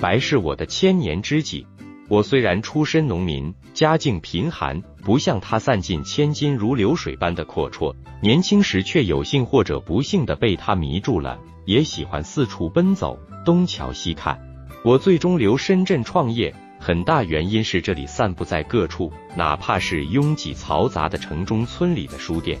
白是我的千年知己。我虽然出身农民，家境贫寒，不像他散尽千金如流水般的阔绰，年轻时却有幸或者不幸的被他迷住了，也喜欢四处奔走，东瞧西看。我最终留深圳创业，很大原因是这里散布在各处，哪怕是拥挤嘈杂的城中村里的书店。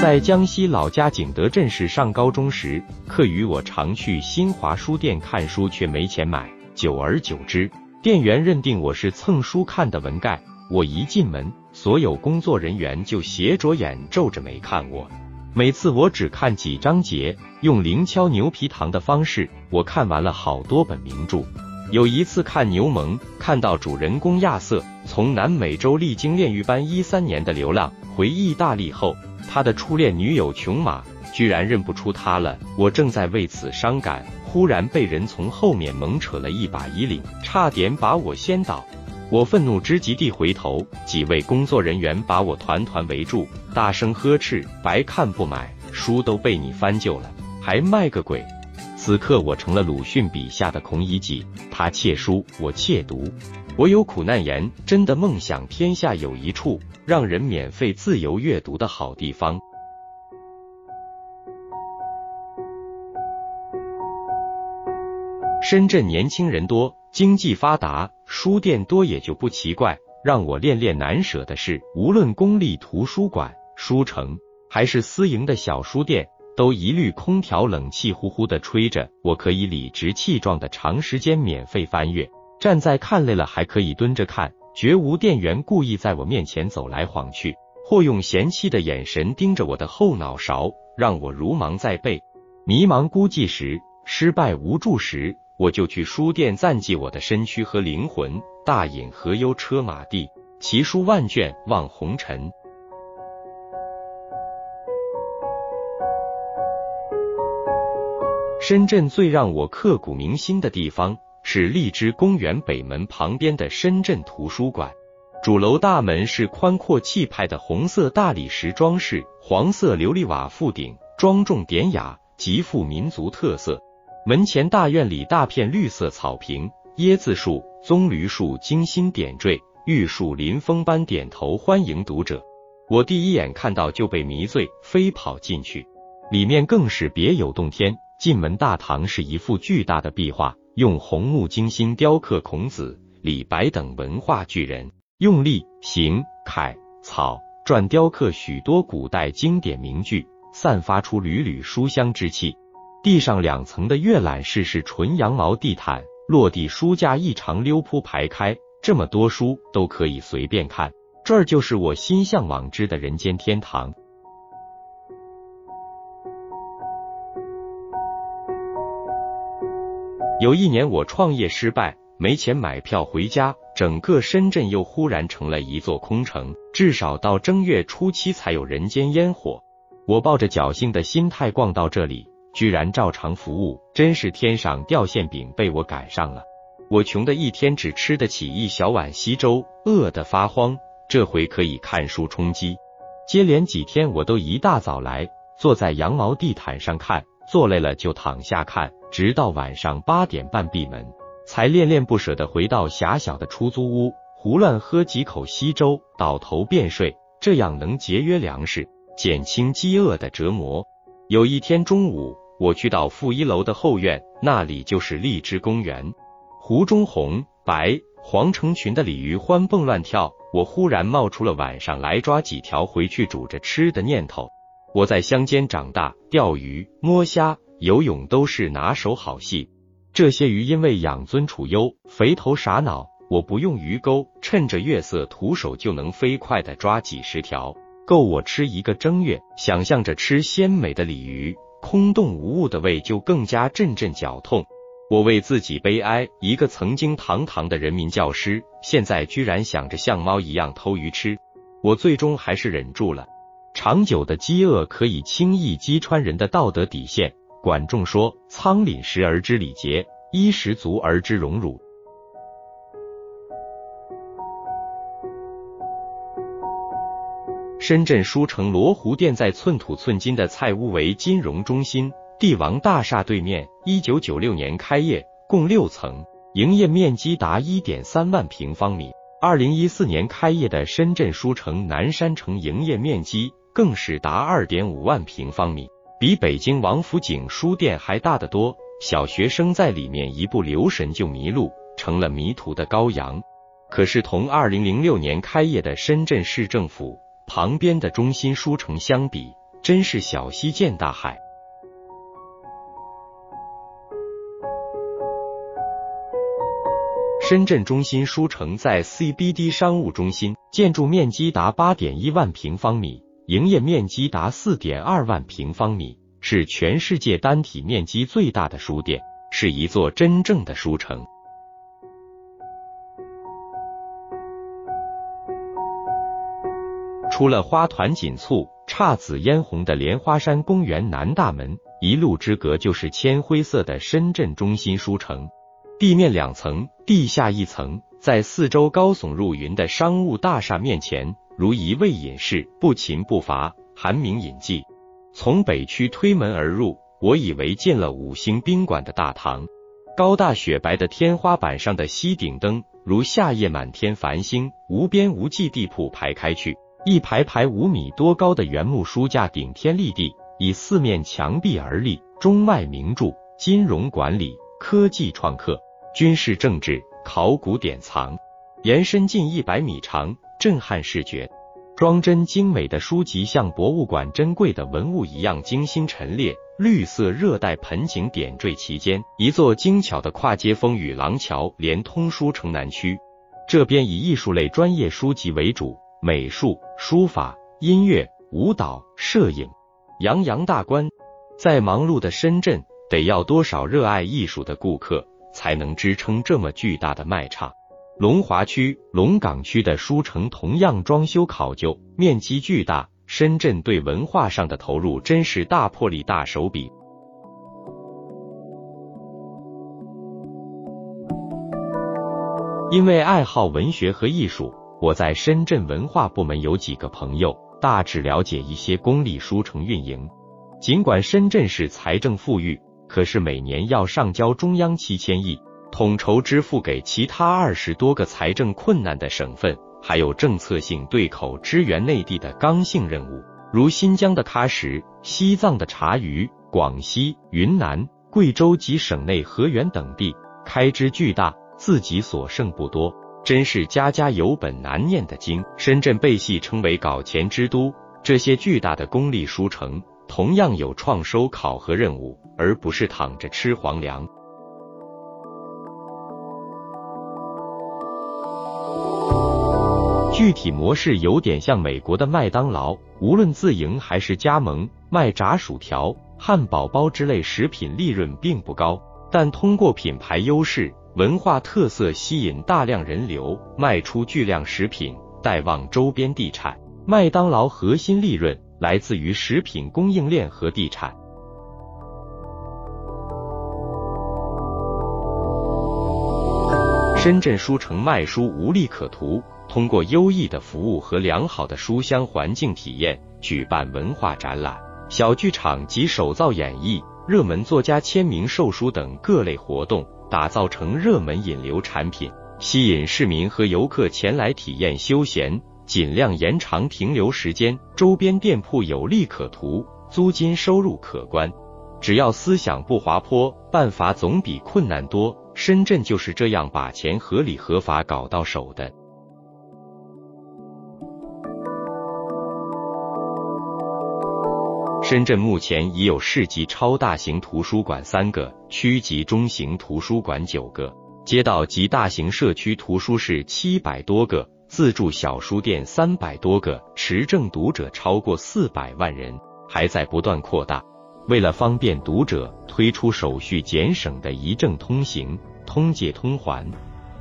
在江西老家景德镇市上高中时，课余我常去新华书店看书，却没钱买。久而久之，店员认定我是蹭书看的文盖。我一进门，所有工作人员就斜着眼、皱着眉看我。每次我只看几章节，用零敲牛皮糖的方式，我看完了好多本名著。有一次看《牛虻》，看到主人公亚瑟从南美洲历经炼狱般一三年的流浪回意大利后。他的初恋女友琼玛居然认不出他了，我正在为此伤感，忽然被人从后面猛扯了一把衣领，差点把我掀倒。我愤怒之极地回头，几位工作人员把我团团围住，大声呵斥：“白看不买，书都被你翻旧了，还卖个鬼！”此刻我成了鲁迅笔下的孔乙己，他窃书，我窃读。我有苦难言，真的梦想天下有一处。让人免费自由阅读的好地方。深圳年轻人多，经济发达，书店多也就不奇怪。让我恋恋难舍的是，无论公立图书馆、书城，还是私营的小书店，都一律空调冷气呼呼的吹着，我可以理直气壮的长时间免费翻阅，站在看累了还可以蹲着看。绝无店员故意在我面前走来晃去，或用嫌弃的眼神盯着我的后脑勺，让我如芒在背。迷茫孤寂时，失败无助时，我就去书店暂寄我的身躯和灵魂，大饮何忧车马地，奇书万卷望红尘。深圳最让我刻骨铭心的地方。是荔枝公园北门旁边的深圳图书馆，主楼大门是宽阔气派的红色大理石装饰，黄色琉璃瓦覆顶，庄重典雅，极富民族特色。门前大院里大片绿色草坪，椰子树、棕榈树精心点缀，玉树临风般点头欢迎读者。我第一眼看到就被迷醉，飞跑进去，里面更是别有洞天。进门大堂是一幅巨大的壁画。用红木精心雕刻孔子、李白等文化巨人，用力、行、楷、草、篆雕刻许多古代经典名句，散发出缕缕书香之气。地上两层的阅览室是纯羊毛地毯，落地书架一长溜铺排开，这么多书都可以随便看。这儿就是我心向往之的人间天堂。有一年我创业失败，没钱买票回家，整个深圳又忽然成了一座空城，至少到正月初七才有人间烟火。我抱着侥幸的心态逛到这里，居然照常服务，真是天上掉馅饼被我赶上了。我穷的一天只吃得起一小碗稀粥，饿得发慌，这回可以看书充饥。接连几天我都一大早来，坐在羊毛地毯上看，坐累了就躺下看。直到晚上八点半闭门，才恋恋不舍地回到狭小的出租屋，胡乱喝几口稀粥，倒头便睡。这样能节约粮食，减轻饥饿的折磨。有一天中午，我去到负一楼的后院，那里就是荔枝公园，湖中红、白、黄成群的鲤鱼欢蹦乱跳。我忽然冒出了晚上来抓几条回去煮着吃的念头。我在乡间长大，钓鱼、摸虾。游泳都是拿手好戏，这些鱼因为养尊处优，肥头傻脑。我不用鱼钩，趁着月色，徒手就能飞快的抓几十条，够我吃一个正月。想象着吃鲜美的鲤鱼，空洞无物的胃就更加阵阵绞痛。我为自己悲哀，一个曾经堂堂的人民教师，现在居然想着像猫一样偷鱼吃。我最终还是忍住了。长久的饥饿可以轻易击穿人的道德底线。管仲说：“仓廪实而知礼节，衣食足而知荣辱。”深圳书城罗湖店在寸土寸金的菜屋为金融中心帝王大厦对面，一九九六年开业，共六层，营业面积达一点三万平方米。二零一四年开业的深圳书城南山城营业面积更是达二点五万平方米，比北京王府井书店还大得多。小学生在里面一不留神就迷路，成了迷途的羔羊。可是同二零零六年开业的深圳市政府旁边的中心书城相比，真是小溪见大海。深圳中心书城在 CBD 商务中心，建筑面积达八点一万平方米，营业面积达四点二万平方米，是全世界单体面积最大的书店，是一座真正的书城。除了花团锦簇、姹紫嫣红的莲花山公园南大门，一路之隔就是铅灰色的深圳中心书城。地面两层，地下一层，在四周高耸入云的商务大厦面前，如一位隐士，不勤不乏，寒名隐迹。从北区推门而入，我以为进了五星宾馆的大堂。高大雪白的天花板上的吸顶灯，如夏夜满天繁星，无边无际地铺排开去，一排排五米多高的原木书架顶天立地，以四面墙壁而立，中外名著、金融管理、科技创客。军事政治、考古典藏，延伸近一百米长，震撼视觉。装帧精美的书籍像博物馆珍贵的文物一样精心陈列。绿色热带盆景点缀其间，一座精巧的跨街风雨廊桥连通书城南区。这边以艺术类专业书籍为主，美术、书法、音乐、舞蹈、摄影，洋洋大观。在忙碌的深圳，得要多少热爱艺术的顾客？才能支撑这么巨大的卖场。龙华区、龙岗区的书城同样装修考究，面积巨大。深圳对文化上的投入真是大魄力、大手笔。因为爱好文学和艺术，我在深圳文化部门有几个朋友，大致了解一些公立书城运营。尽管深圳市财政富裕。可是每年要上交中央七千亿，统筹支付给其他二十多个财政困难的省份，还有政策性对口支援内地的刚性任务，如新疆的喀什、西藏的察隅、广西、云南、贵州及省内河源等地，开支巨大，自己所剩不多，真是家家有本难念的经。深圳被戏称为搞钱之都，这些巨大的公立书城。同样有创收考核任务，而不是躺着吃皇粮。具体模式有点像美国的麦当劳，无论自营还是加盟，卖炸薯条、汉堡包之类食品利润并不高，但通过品牌优势、文化特色吸引大量人流，卖出巨量食品，带旺周边地产。麦当劳核心利润。来自于食品供应链和地产。深圳书城卖书无利可图，通过优异的服务和良好的书香环境体验，举办文化展览、小剧场及手造演绎、热门作家签名售书等各类活动，打造成热门引流产品，吸引市民和游客前来体验休闲。尽量延长停留时间，周边店铺有利可图，租金收入可观。只要思想不滑坡，办法总比困难多。深圳就是这样把钱合理合法搞到手的。深圳目前已有市级超大型图书馆三个，区级中型图书馆九个，街道及大型社区图书室七百多个。自助小书店三百多个，持证读者超过四百万人，还在不断扩大。为了方便读者，推出手续简省的一证通行、通借通还，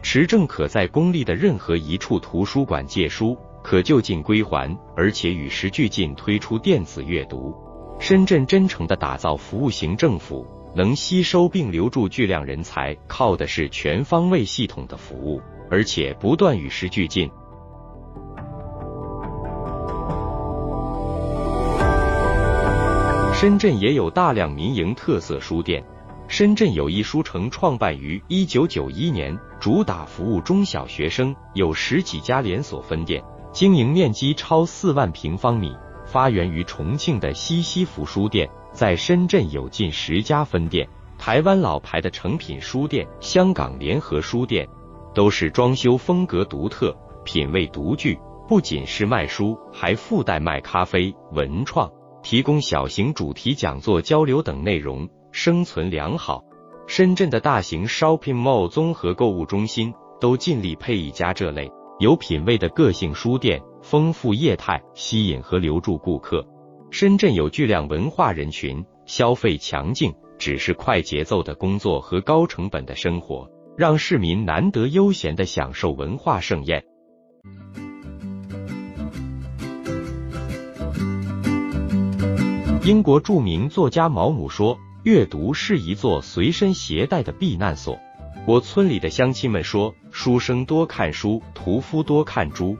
持证可在公立的任何一处图书馆借书，可就近归还，而且与时俱进推出电子阅读。深圳真诚的打造服务型政府，能吸收并留住巨量人才，靠的是全方位系统的服务，而且不断与时俱进。深圳也有大量民营特色书店。深圳友谊书城创办于一九九一年，主打服务中小学生，有十几家连锁分店，经营面积超四万平方米。发源于重庆的西西弗书店，在深圳有近十家分店。台湾老牌的诚品书店、香港联合书店，都是装修风格独特、品味独具。不仅是卖书，还附带卖咖啡、文创，提供小型主题讲座、交流等内容，生存良好。深圳的大型 shopping mall 综合购物中心都尽力配一家这类有品位的个性书店。丰富业态，吸引和留住顾客。深圳有巨量文化人群，消费强劲，只是快节奏的工作和高成本的生活，让市民难得悠闲的享受文化盛宴。英国著名作家毛姆说：“阅读是一座随身携带的避难所。”我村里的乡亲们说：“书生多看书，屠夫多看猪。”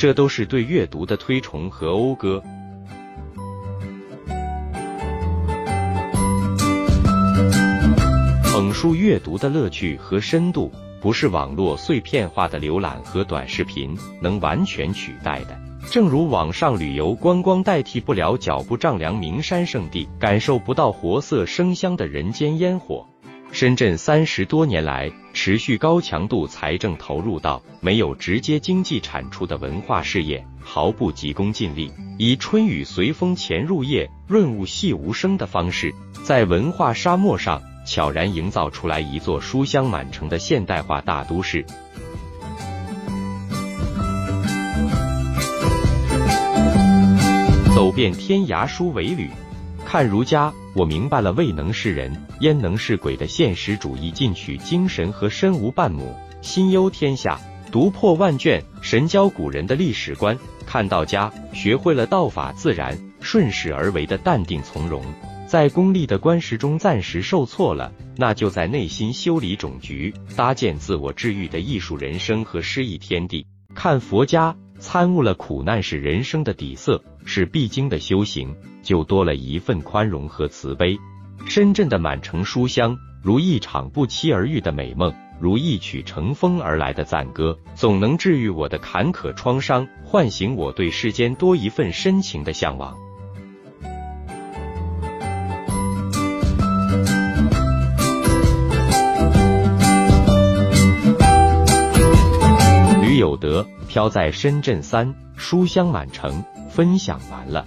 这都是对阅读的推崇和讴歌。捧书阅读的乐趣和深度，不是网络碎片化的浏览和短视频能完全取代的。正如网上旅游观光代替不了脚步丈量名山圣地，感受不到活色生香的人间烟火。深圳三十多年来持续高强度财政投入到没有直接经济产出的文化事业，毫不急功近利，以春雨随风潜入夜，润物细无声的方式，在文化沙漠上悄然营造出来一座书香满城的现代化大都市。走遍天涯书为侣。看儒家，我明白了未能是人，焉能是鬼的现实主义进取精神和身无半亩，心忧天下，读破万卷，神交古人的历史观。看道家，学会了道法自然、顺势而为的淡定从容，在功利的观识中暂时受挫了，那就在内心修理种菊，搭建自我治愈的艺术人生和诗意天地。看佛家。参悟了苦难是人生的底色，是必经的修行，就多了一份宽容和慈悲。深圳的满城书香，如一场不期而遇的美梦，如一曲乘风而来的赞歌，总能治愈我的坎坷创伤，唤醒我对世间多一份深情的向往。吕有德。飘在深圳三，书香满城，分享完了。